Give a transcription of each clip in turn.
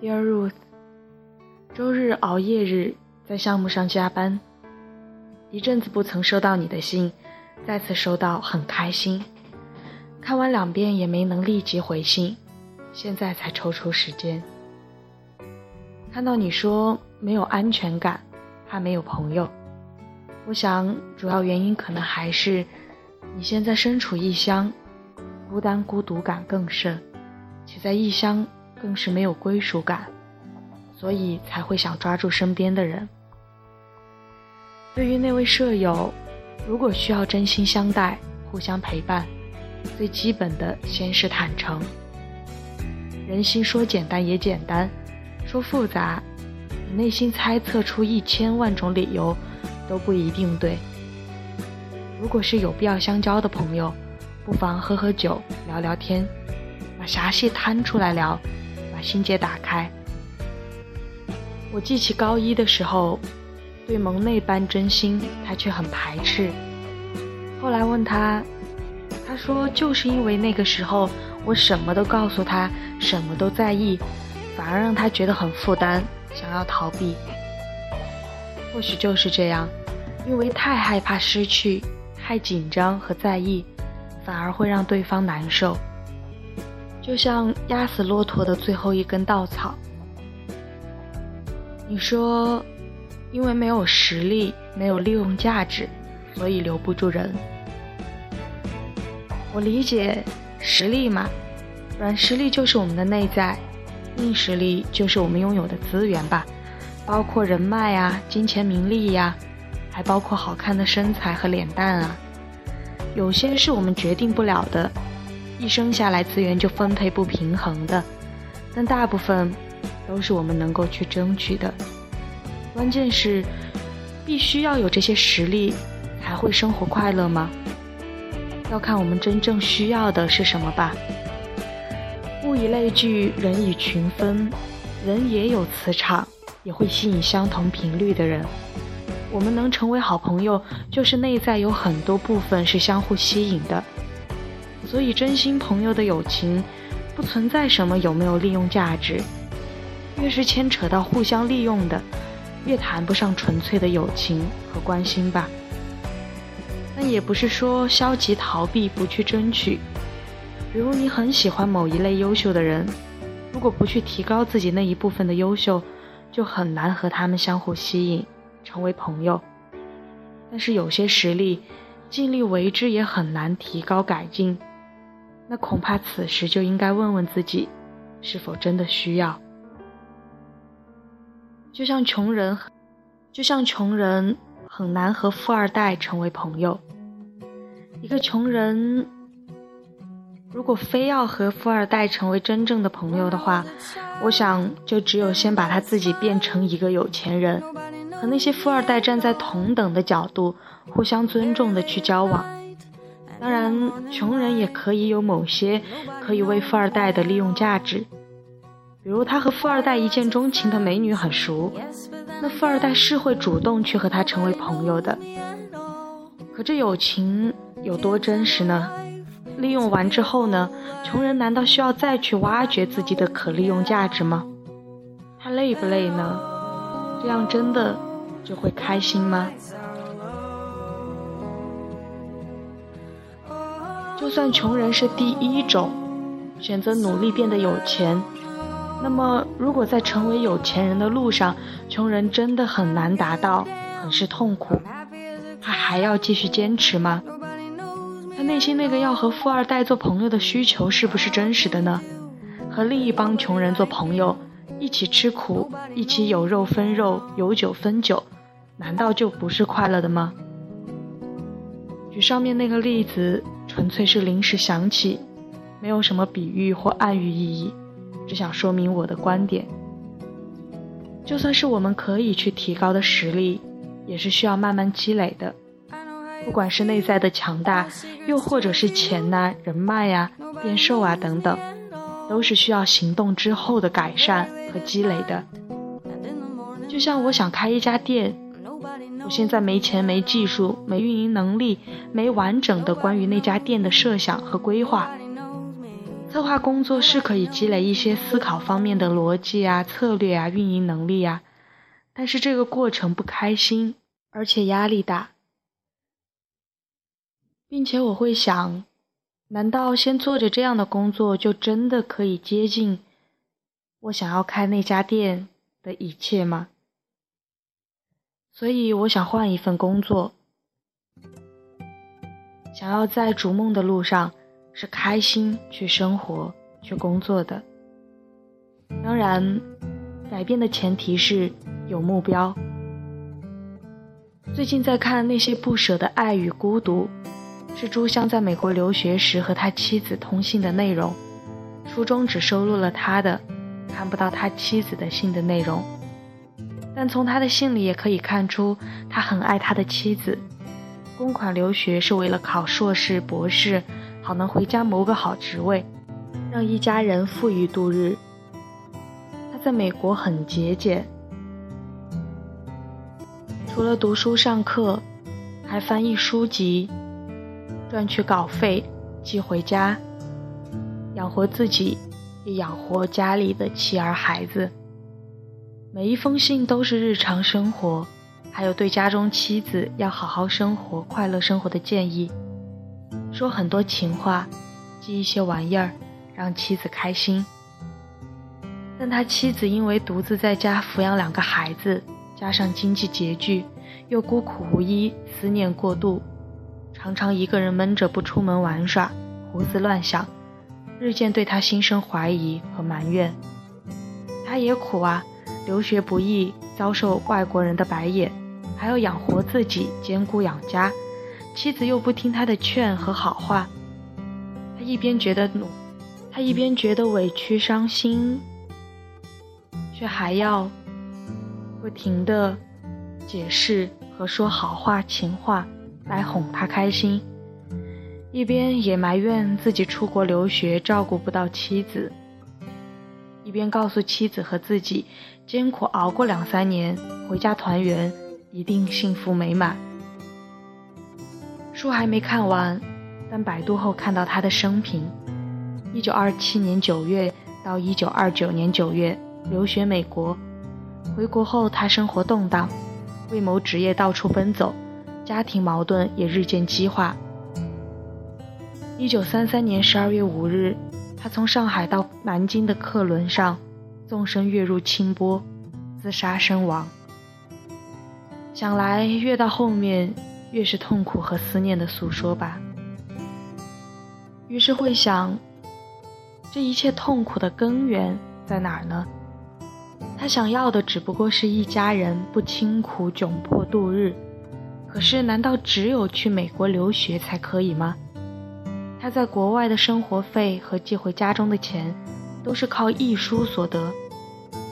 Dear Ruth，周日熬夜日，在项目上加班，一阵子不曾收到你的信，再次收到很开心。看完两遍也没能立即回信，现在才抽出时间。看到你说没有安全感，怕没有朋友，我想主要原因可能还是你现在身处异乡，孤单孤独感更甚，且在异乡。更是没有归属感，所以才会想抓住身边的人。对于那位舍友，如果需要真心相待、互相陪伴，最基本的先是坦诚。人心说简单也简单，说复杂，你内心猜测出一千万种理由，都不一定对。如果是有必要相交的朋友，不妨喝喝酒、聊聊天，把狭隙摊出来聊。心结打开。我记起高一的时候，对萌那般真心，他却很排斥。后来问他，他说就是因为那个时候我什么都告诉他，什么都在意，反而让他觉得很负担，想要逃避。或许就是这样，因为太害怕失去，太紧张和在意，反而会让对方难受。就像压死骆驼的最后一根稻草。你说，因为没有实力，没有利用价值，所以留不住人。我理解，实力嘛，软实力就是我们的内在，硬实力就是我们拥有的资源吧，包括人脉啊、金钱名利呀，还包括好看的身材和脸蛋啊。有些是我们决定不了的。一生下来资源就分配不平衡的，但大部分都是我们能够去争取的。关键是，必须要有这些实力，才会生活快乐吗？要看我们真正需要的是什么吧。物以类聚，人以群分，人也有磁场，也会吸引相同频率的人。我们能成为好朋友，就是内在有很多部分是相互吸引的。所以，真心朋友的友情，不存在什么有没有利用价值。越是牵扯到互相利用的，越谈不上纯粹的友情和关心吧。但也不是说消极逃避不去争取。比如你很喜欢某一类优秀的人，如果不去提高自己那一部分的优秀，就很难和他们相互吸引，成为朋友。但是有些实力，尽力为之也很难提高改进。那恐怕此时就应该问问自己，是否真的需要？就像穷人，就像穷人很难和富二代成为朋友。一个穷人如果非要和富二代成为真正的朋友的话，我想就只有先把他自己变成一个有钱人，和那些富二代站在同等的角度，互相尊重的去交往。当然，穷人也可以有某些可以为富二代的利用价值，比如他和富二代一见钟情的美女很熟，那富二代是会主动去和他成为朋友的。可这友情有多真实呢？利用完之后呢？穷人难道需要再去挖掘自己的可利用价值吗？他累不累呢？这样真的就会开心吗？就算穷人是第一种选择努力变得有钱，那么如果在成为有钱人的路上，穷人真的很难达到，很是痛苦，他还要继续坚持吗？他内心那个要和富二代做朋友的需求是不是真实的呢？和另一帮穷人做朋友，一起吃苦，一起有肉分肉，有酒分酒，难道就不是快乐的吗？举上面那个例子。纯粹是临时想起，没有什么比喻或暗喻意义，只想说明我的观点。就算是我们可以去提高的实力，也是需要慢慢积累的。不管是内在的强大，又或者是钱呐、人脉呀、变瘦啊等等，都是需要行动之后的改善和积累的。就像我想开一家店。我现在没钱、没技术、没运营能力、没完整的关于那家店的设想和规划，策划工作是可以积累一些思考方面的逻辑啊、策略啊、运营能力啊，但是这个过程不开心，而且压力大，并且我会想，难道先做着这样的工作就真的可以接近我想要开那家店的一切吗？所以我想换一份工作，想要在逐梦的路上。是开心去生活、去工作的。当然，改变的前提是有目标。最近在看那些不舍的爱与孤独，是朱香在美国留学时和他妻子通信的内容。书中只收录了他的，看不到他妻子的信的内容。但从他的信里也可以看出，他很爱他的妻子。公款留学是为了考硕士、博士。好能回家谋个好职位，让一家人富裕度日。他在美国很节俭，除了读书上课，还翻译书籍，赚取稿费寄回家，养活自己，也养活家里的妻儿孩子。每一封信都是日常生活，还有对家中妻子要好好生活、快乐生活的建议。说很多情话，寄一些玩意儿，让妻子开心。但他妻子因为独自在家抚养两个孩子，加上经济拮据，又孤苦无依，思念过度，常常一个人闷着不出门玩耍，胡思乱想，日渐对他心生怀疑和埋怨。他也苦啊，留学不易，遭受外国人的白眼，还要养活自己，兼顾养家。妻子又不听他的劝和好话，他一边觉得努，他一边觉得委屈伤心，却还要不停的解释和说好话情话来哄他开心，一边也埋怨自己出国留学照顾不到妻子，一边告诉妻子和自己艰苦熬过两三年，回家团圆一定幸福美满。书还没看完，但百度后看到他的生平：一九二七年九月到一九二九年九月留学美国，回国后他生活动荡，为谋职业到处奔走，家庭矛盾也日渐激化。一九三三年十二月五日，他从上海到南京的客轮上纵身跃入清波，自杀身亡。想来越到后面。越是痛苦和思念的诉说吧，于是会想，这一切痛苦的根源在哪儿呢？他想要的只不过是一家人不清苦窘迫度日，可是难道只有去美国留学才可以吗？他在国外的生活费和寄回家中的钱，都是靠译书所得，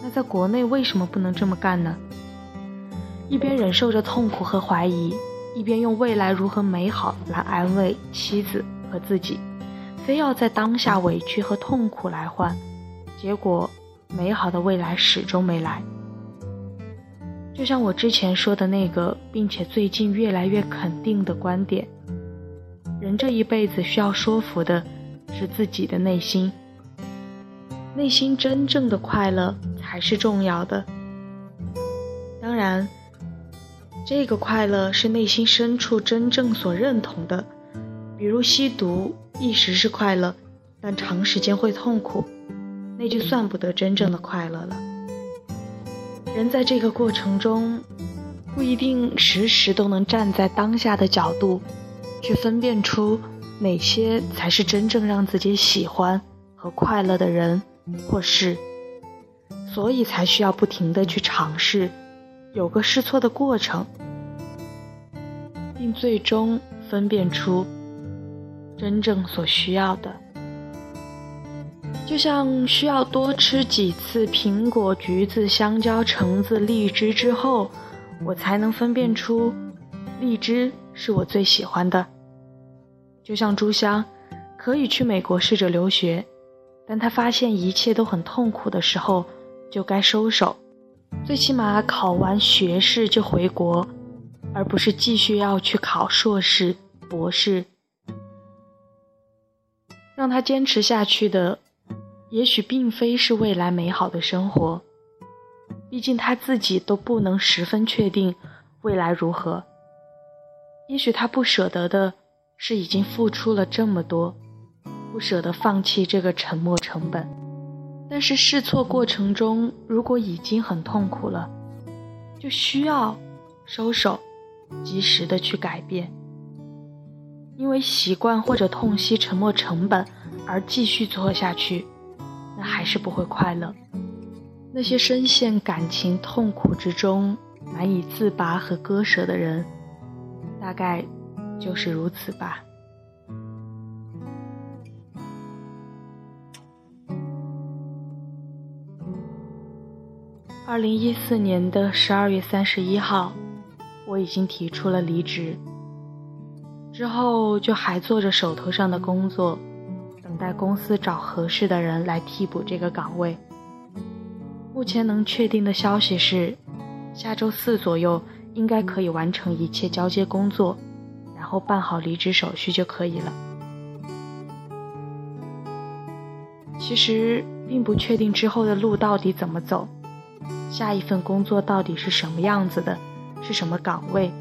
那在国内为什么不能这么干呢？一边忍受着痛苦和怀疑。一边用未来如何美好来安慰妻子和自己，非要在当下委屈和痛苦来换，结果美好的未来始终没来。就像我之前说的那个，并且最近越来越肯定的观点：人这一辈子需要说服的是自己的内心，内心真正的快乐才是重要的。当然。这个快乐是内心深处真正所认同的，比如吸毒，一时是快乐，但长时间会痛苦，那就算不得真正的快乐了。人在这个过程中，不一定时时都能站在当下的角度，去分辨出哪些才是真正让自己喜欢和快乐的人或事，所以才需要不停的去尝试。有个试错的过程，并最终分辨出真正所需要的。就像需要多吃几次苹果、橘子、香蕉、橙子、荔枝之后，我才能分辨出荔枝是我最喜欢的。就像朱香可以去美国试着留学，但他发现一切都很痛苦的时候，就该收手。最起码考完学士就回国，而不是继续要去考硕士、博士。让他坚持下去的，也许并非是未来美好的生活。毕竟他自己都不能十分确定未来如何。也许他不舍得的是已经付出了这么多，不舍得放弃这个沉没成本。但是试错过程中，如果已经很痛苦了，就需要收手，及时的去改变。因为习惯或者痛惜沉没成本而继续做下去，那还是不会快乐。那些深陷感情痛苦之中难以自拔和割舍的人，大概就是如此吧。二零一四年的十二月三十一号，我已经提出了离职。之后就还做着手头上的工作，等待公司找合适的人来替补这个岗位。目前能确定的消息是，下周四左右应该可以完成一切交接工作，后办好离职手续就可以了。其实并不确定之后的路到底怎么走，下一份工作到底是什么样子的，是什么岗位。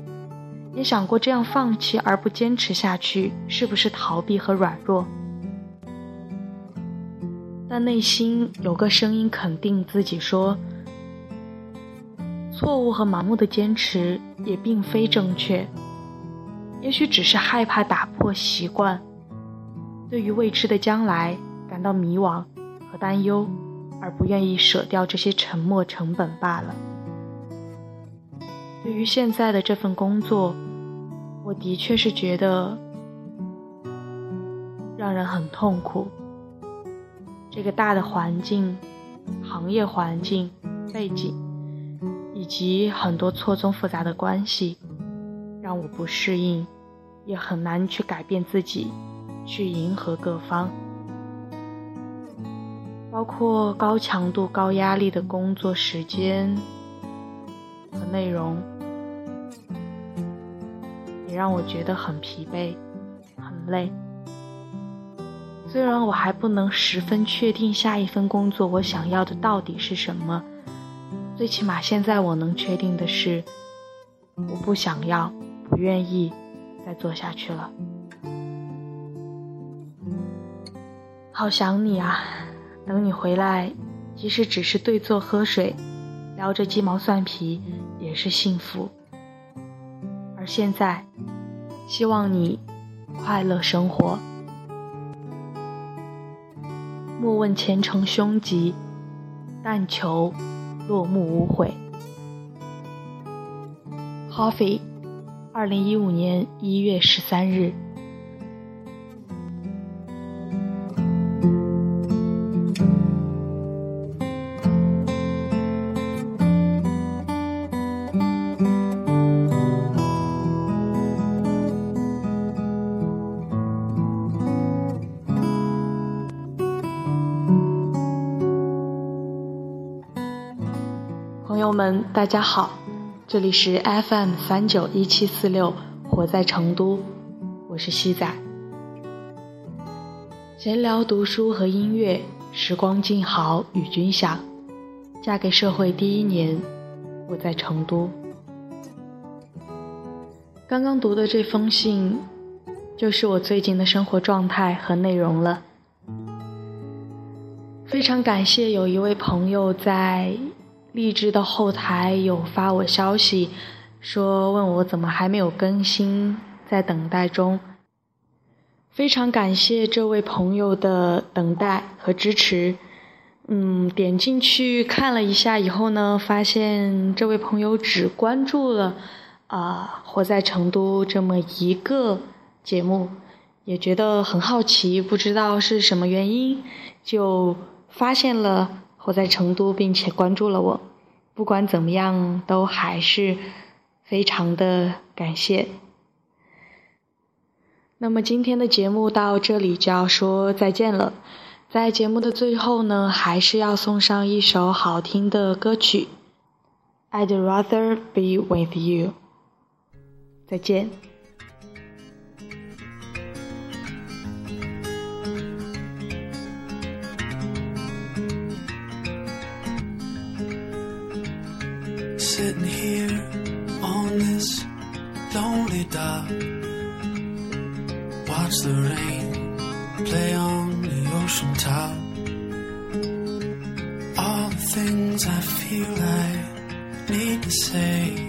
也想过这样放弃而不坚持下去，是不是逃避和软弱？但内心有个声音肯定自己说：错误和盲目的坚持也并非正确。也许只是害怕打破习惯，对于未知的将来感到迷惘和担忧，而不愿意舍掉这些沉没成本罢了。对于现在的这份工作，我的确是觉得让人很痛苦。这个大的环境、行业环境、背景，以及很多错综复杂的关系，让我不适应，也很难去改变自己，去迎合各方，包括高强度、高压力的工作时间和内容。也让我觉得很疲惫，很累。虽然我还不能十分确定下一份工作我想要的到底是什么，最起码现在我能确定的是，我不想要，不愿意再做下去了。好想你啊！等你回来，即使只是对坐喝水，聊着鸡毛蒜皮，也是幸福。而现在，希望你快乐生活。莫问前程凶吉，但求落幕无悔。Coffee，二零一五年一月十三日。朋友们大家好，这里是 FM 三九一七四六，活在成都，我是西仔。闲聊、读书和音乐，时光静好与君享。嫁给社会第一年，我在成都。刚刚读的这封信，就是我最近的生活状态和内容了。非常感谢有一位朋友在。荔枝的后台有发我消息，说问我怎么还没有更新，在等待中。非常感谢这位朋友的等待和支持。嗯，点进去看了一下以后呢，发现这位朋友只关注了啊《活在成都》这么一个节目，也觉得很好奇，不知道是什么原因，就发现了。我在成都，并且关注了我。不管怎么样，都还是非常的感谢。那么今天的节目到这里就要说再见了。在节目的最后呢，还是要送上一首好听的歌曲。I'd rather be with you。再见。Watch the rain play on the ocean top. All the things I feel I need to say.